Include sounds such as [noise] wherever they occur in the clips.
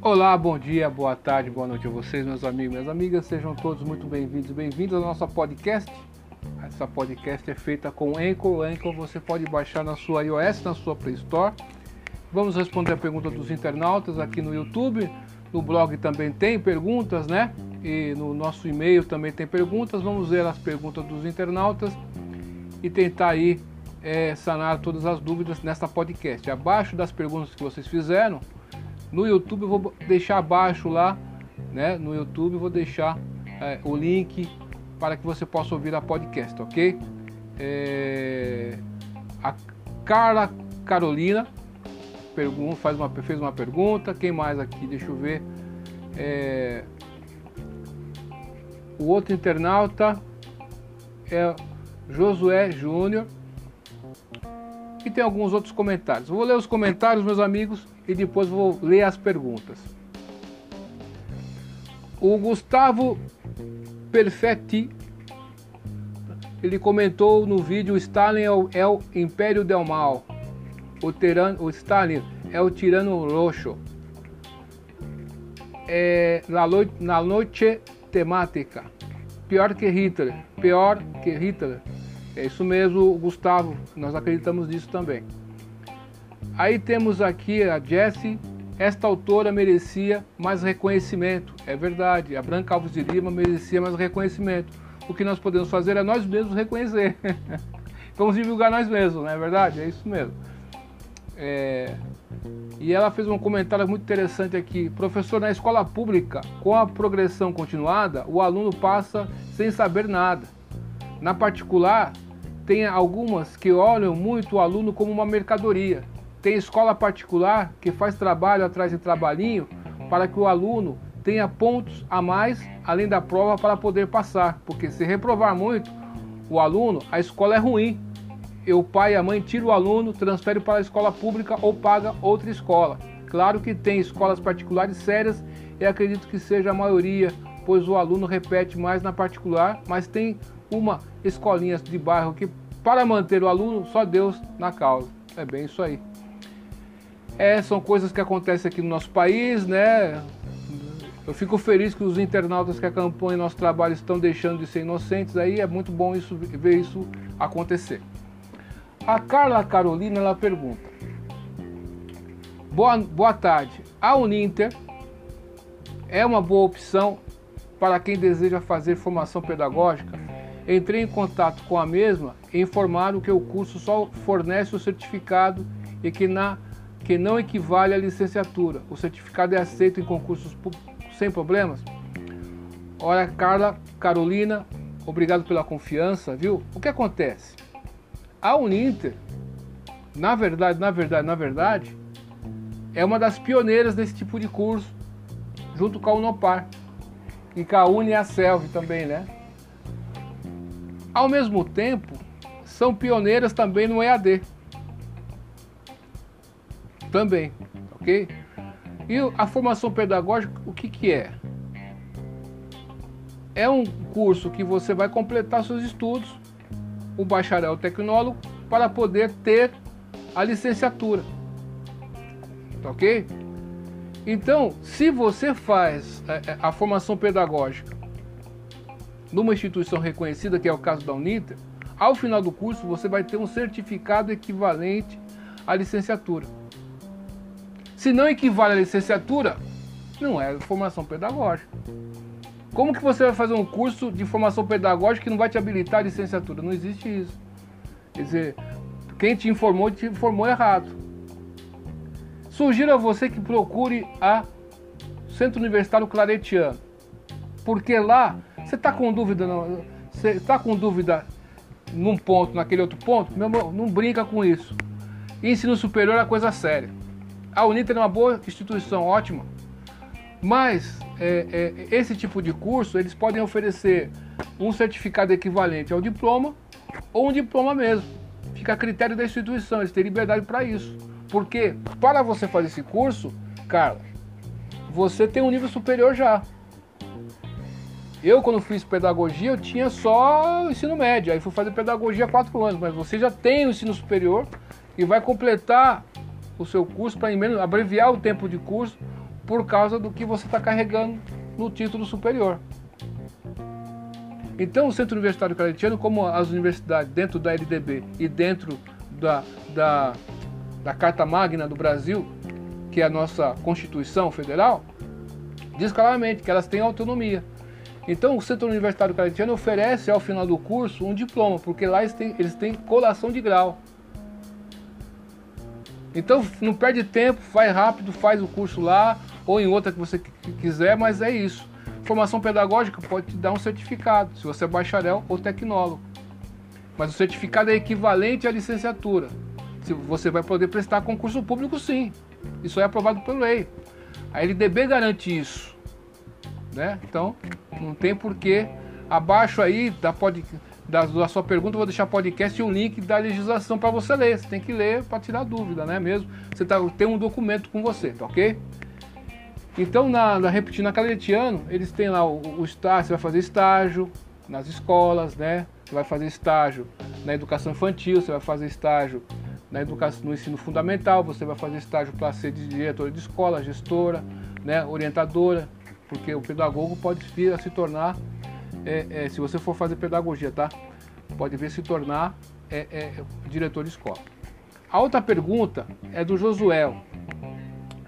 Olá, bom dia, boa tarde, boa noite a vocês, meus amigos, minhas amigas. Sejam todos muito bem-vindos bem-vindos ao nosso podcast. Essa podcast é feita com Anchor. Anchor você pode baixar na sua iOS, na sua Play Store. Vamos responder a pergunta dos internautas aqui no YouTube. No blog também tem perguntas, né? E no nosso e-mail também tem perguntas. Vamos ver as perguntas dos internautas e tentar aí é, sanar todas as dúvidas nesta podcast. Abaixo das perguntas que vocês fizeram, no YouTube eu vou deixar abaixo lá, né? No YouTube eu vou deixar é, o link para que você possa ouvir a podcast, ok? É, a Carla Carolina pergunta, faz uma, fez uma pergunta. Quem mais aqui? Deixa eu ver. É, o outro internauta é Josué Júnior. E tem alguns outros comentários. Vou ler os comentários, meus amigos, e depois vou ler as perguntas. O Gustavo Perfetti ele comentou no vídeo Stalin é o, é o Império del Mal. O, tirano, o Stalin é o tirano roxo. É, na, noite, na noite temática. Pior que Hitler. Pior que Hitler. É isso mesmo, Gustavo. Nós acreditamos nisso também. Aí temos aqui a Jessie. Esta autora merecia mais reconhecimento. É verdade, a Branca Alves de Lima merecia mais reconhecimento. O que nós podemos fazer é nós mesmos reconhecer. [laughs] Vamos divulgar nós mesmos, não é verdade? É isso mesmo. É... E ela fez um comentário muito interessante aqui. Professor, na escola pública, com a progressão continuada, o aluno passa sem saber nada. Na particular, tem algumas que olham muito o aluno como uma mercadoria tem escola particular que faz trabalho atrás de trabalhinho para que o aluno tenha pontos a mais além da prova para poder passar. Porque se reprovar muito o aluno, a escola é ruim. E o pai e a mãe tiram o aluno, transfere para a escola pública ou paga outra escola. Claro que tem escolas particulares sérias e acredito que seja a maioria, pois o aluno repete mais na particular, mas tem uma escolinha de bairro que para manter o aluno só Deus na causa. É bem isso aí. É, são coisas que acontecem aqui no nosso país, né? Eu fico feliz que os internautas que acompanham nosso trabalho estão deixando de ser inocentes. Aí é muito bom isso, ver isso acontecer. A Carla Carolina ela pergunta: Boa, boa tarde. A Uninter é uma boa opção para quem deseja fazer formação pedagógica? Entrei em contato com a mesma e informaram que o curso só fornece o certificado e que na que não equivale à licenciatura. O certificado é aceito em concursos sem problemas? Olha, Carla, Carolina, obrigado pela confiança, viu? O que acontece? A Uninter, na verdade, na verdade, na verdade, é uma das pioneiras desse tipo de curso, junto com a Unopar e Uni e a Selv também, né? Ao mesmo tempo, são pioneiras também no EAD também, ok? E a formação pedagógica, o que, que é? É um curso que você vai completar seus estudos, o bacharel tecnólogo, para poder ter a licenciatura, ok? Então, se você faz é, é, a formação pedagógica numa instituição reconhecida, que é o caso da Uniter, ao final do curso você vai ter um certificado equivalente à licenciatura. Se não equivale à licenciatura, não é formação pedagógica. Como que você vai fazer um curso de formação pedagógica que não vai te habilitar à licenciatura? Não existe isso. Quer dizer, quem te informou, te informou errado. Sugiro a você que procure a Centro Universitário Claretiano. Porque lá, você está com dúvida, não, você está com dúvida num ponto, naquele outro ponto, meu irmão, não brinca com isso. Ensino superior é coisa séria. A Uniter é uma boa instituição, ótima. Mas é, é, esse tipo de curso eles podem oferecer um certificado equivalente ao diploma ou um diploma mesmo. Fica a critério da instituição, eles têm liberdade para isso. Porque para você fazer esse curso, Carlos, você tem um nível superior já. Eu, quando fiz pedagogia, eu tinha só ensino médio. Aí fui fazer pedagogia há quatro anos, mas você já tem o ensino superior e vai completar o seu curso para abreviar o tempo de curso por causa do que você está carregando no título superior. Então, o Centro Universitário Claretiano, como as universidades dentro da LDB e dentro da, da, da Carta Magna do Brasil, que é a nossa Constituição Federal, diz claramente que elas têm autonomia. Então, o Centro Universitário Claretiano oferece ao final do curso um diploma, porque lá eles têm, eles têm colação de grau. Então, não perde tempo, faz rápido, faz o curso lá ou em outra que você quiser, mas é isso. Formação pedagógica pode te dar um certificado, se você é bacharel ou tecnólogo. Mas o certificado é equivalente à licenciatura. Você vai poder prestar concurso público, sim. Isso é aprovado por lei. A LDB garante isso. Né? Então, não tem porquê. Abaixo aí da, pod, da, da sua pergunta, eu vou deixar podcast e um link da legislação para você ler. Você tem que ler para tirar dúvida, né? Mesmo você tá, tem um documento com você, tá ok? Então, na, na repetindo, na Caletiano, eles têm lá o, o estágio, você vai fazer estágio nas escolas, né? Você vai fazer estágio na educação infantil, você vai fazer estágio na educação, no ensino fundamental, você vai fazer estágio para ser diretora de escola, gestora, né, orientadora, porque o pedagogo pode vir a se tornar, é, é, se você for fazer pedagogia, tá? Pode vir a se tornar é, é diretor de escola. A outra pergunta é do Josué.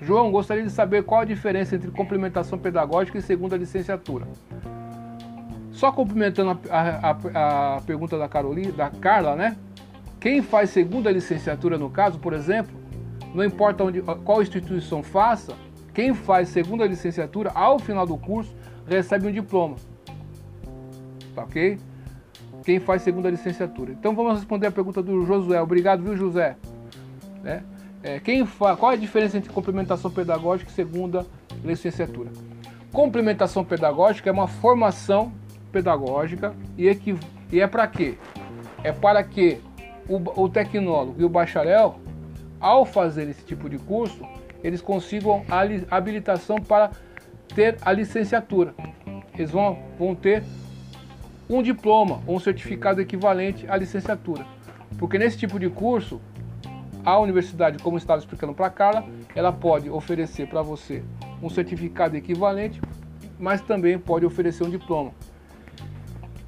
João, gostaria de saber qual a diferença entre complementação pedagógica e segunda licenciatura. Só complementando a, a, a pergunta da, Carolina, da Carla, né? Quem faz segunda licenciatura, no caso, por exemplo, não importa onde, qual instituição faça, quem faz segunda licenciatura, ao final do curso, recebe um diploma. Tá ok? Quem faz segunda licenciatura. Então vamos responder a pergunta do Josué. Obrigado, viu, José? É, é, quem fa... Qual é a diferença entre complementação pedagógica e segunda licenciatura? Complementação pedagógica é uma formação pedagógica e, e é para quê? É para que o, o tecnólogo e o bacharel, ao fazer esse tipo de curso, eles consigam a habilitação para ter a licenciatura. Eles vão, vão ter um diploma ou um certificado equivalente à licenciatura. Porque nesse tipo de curso, a universidade, como estava explicando para a Carla, ela pode oferecer para você um certificado equivalente, mas também pode oferecer um diploma.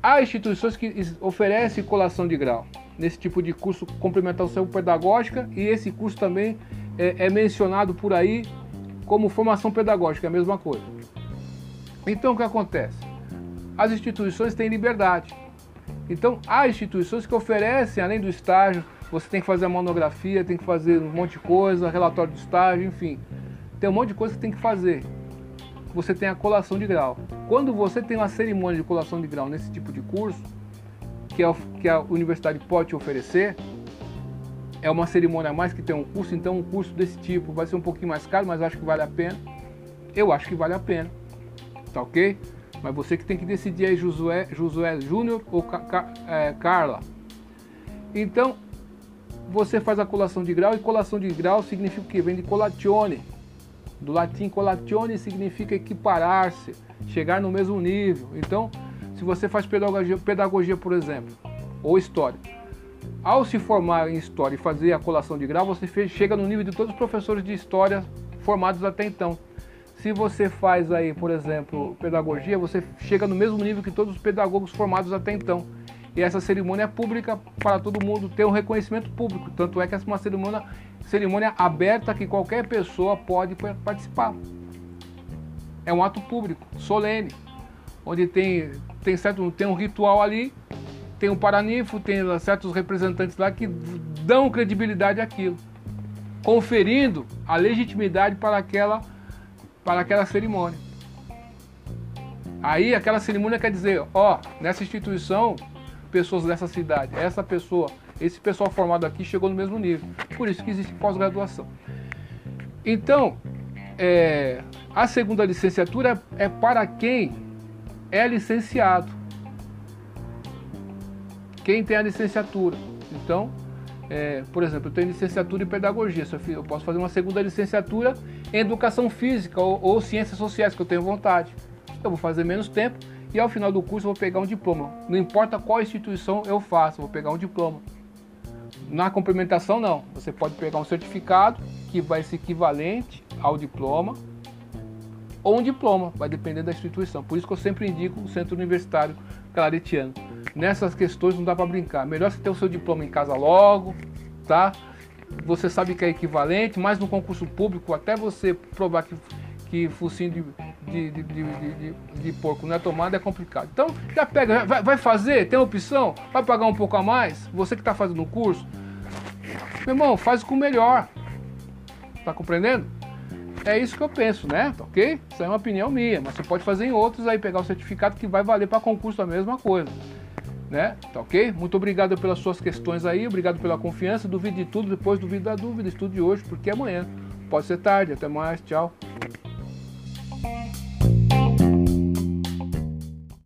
Há instituições que oferecem colação de grau nesse tipo de curso complementação pedagógica e esse curso também é, é mencionado por aí como formação pedagógica, é a mesma coisa. Então o que acontece? As instituições têm liberdade. Então há instituições que oferecem, além do estágio, você tem que fazer a monografia, tem que fazer um monte de coisa, relatório de estágio, enfim. Tem um monte de coisa que tem que fazer. Você tem a colação de grau. Quando você tem uma cerimônia de colação de grau nesse tipo de curso, que a, que a universidade pode te oferecer. É uma cerimônia a mais que tem um curso, então um curso desse tipo vai ser um pouquinho mais caro, mas acho que vale a pena. Eu acho que vale a pena. Tá ok? Mas você que tem que decidir aí, Josué, Josué Júnior ou é, Carla. Então, você faz a colação de grau e colação de grau significa o que? Vem de colatione. Do latim colatione significa equiparar-se, chegar no mesmo nível. Então, se você faz pedagogia, pedagogia, por exemplo, ou história, ao se formar em história e fazer a colação de grau, você chega no nível de todos os professores de história formados até então. Se você faz aí, por exemplo, pedagogia, você chega no mesmo nível que todos os pedagogos formados até então. E essa cerimônia é pública para todo mundo ter um reconhecimento público. Tanto é que essa é uma cerimônia, cerimônia aberta que qualquer pessoa pode participar. É um ato público, solene, onde tem tem, certo, tem um ritual ali, tem um paraninfo, tem certos representantes lá que dão credibilidade àquilo, conferindo a legitimidade para aquela, para aquela cerimônia. Aí aquela cerimônia quer dizer, ó, nessa instituição, pessoas dessa cidade, essa pessoa, esse pessoal formado aqui chegou no mesmo nível. Por isso que existe pós-graduação. Então, é, a segunda licenciatura é para quem é licenciado. Quem tem a licenciatura. Então, é, por exemplo, eu tenho licenciatura em pedagogia, eu posso fazer uma segunda licenciatura em educação física ou, ou ciências sociais, que eu tenho vontade. Eu vou fazer menos tempo e ao final do curso vou pegar um diploma. Não importa qual instituição eu faço, eu vou pegar um diploma. Na complementação, não. Você pode pegar um certificado que vai ser equivalente ao diploma ou um diploma, vai depender da instituição. Por isso que eu sempre indico o Centro Universitário Claretiano. Nessas questões não dá para brincar. Melhor você ter o seu diploma em casa logo, tá? Você sabe que é equivalente, mas no concurso público, até você provar que, que focinho de, de, de, de, porco não é tomado, é complicado. Então, já pega, vai, vai fazer, tem opção, vai pagar um pouco a mais, você que está fazendo o curso, meu irmão, faz com o melhor. Tá compreendendo? É isso que eu penso, né? Ok? Isso é uma opinião minha, mas você pode fazer em outros aí, pegar o certificado que vai valer para concurso a mesma coisa. Né? Tá ok? Muito obrigado pelas suas questões aí, obrigado pela confiança. Duvide de tudo, depois duvide da dúvida. Estude hoje, porque amanhã pode ser tarde. Até mais, tchau.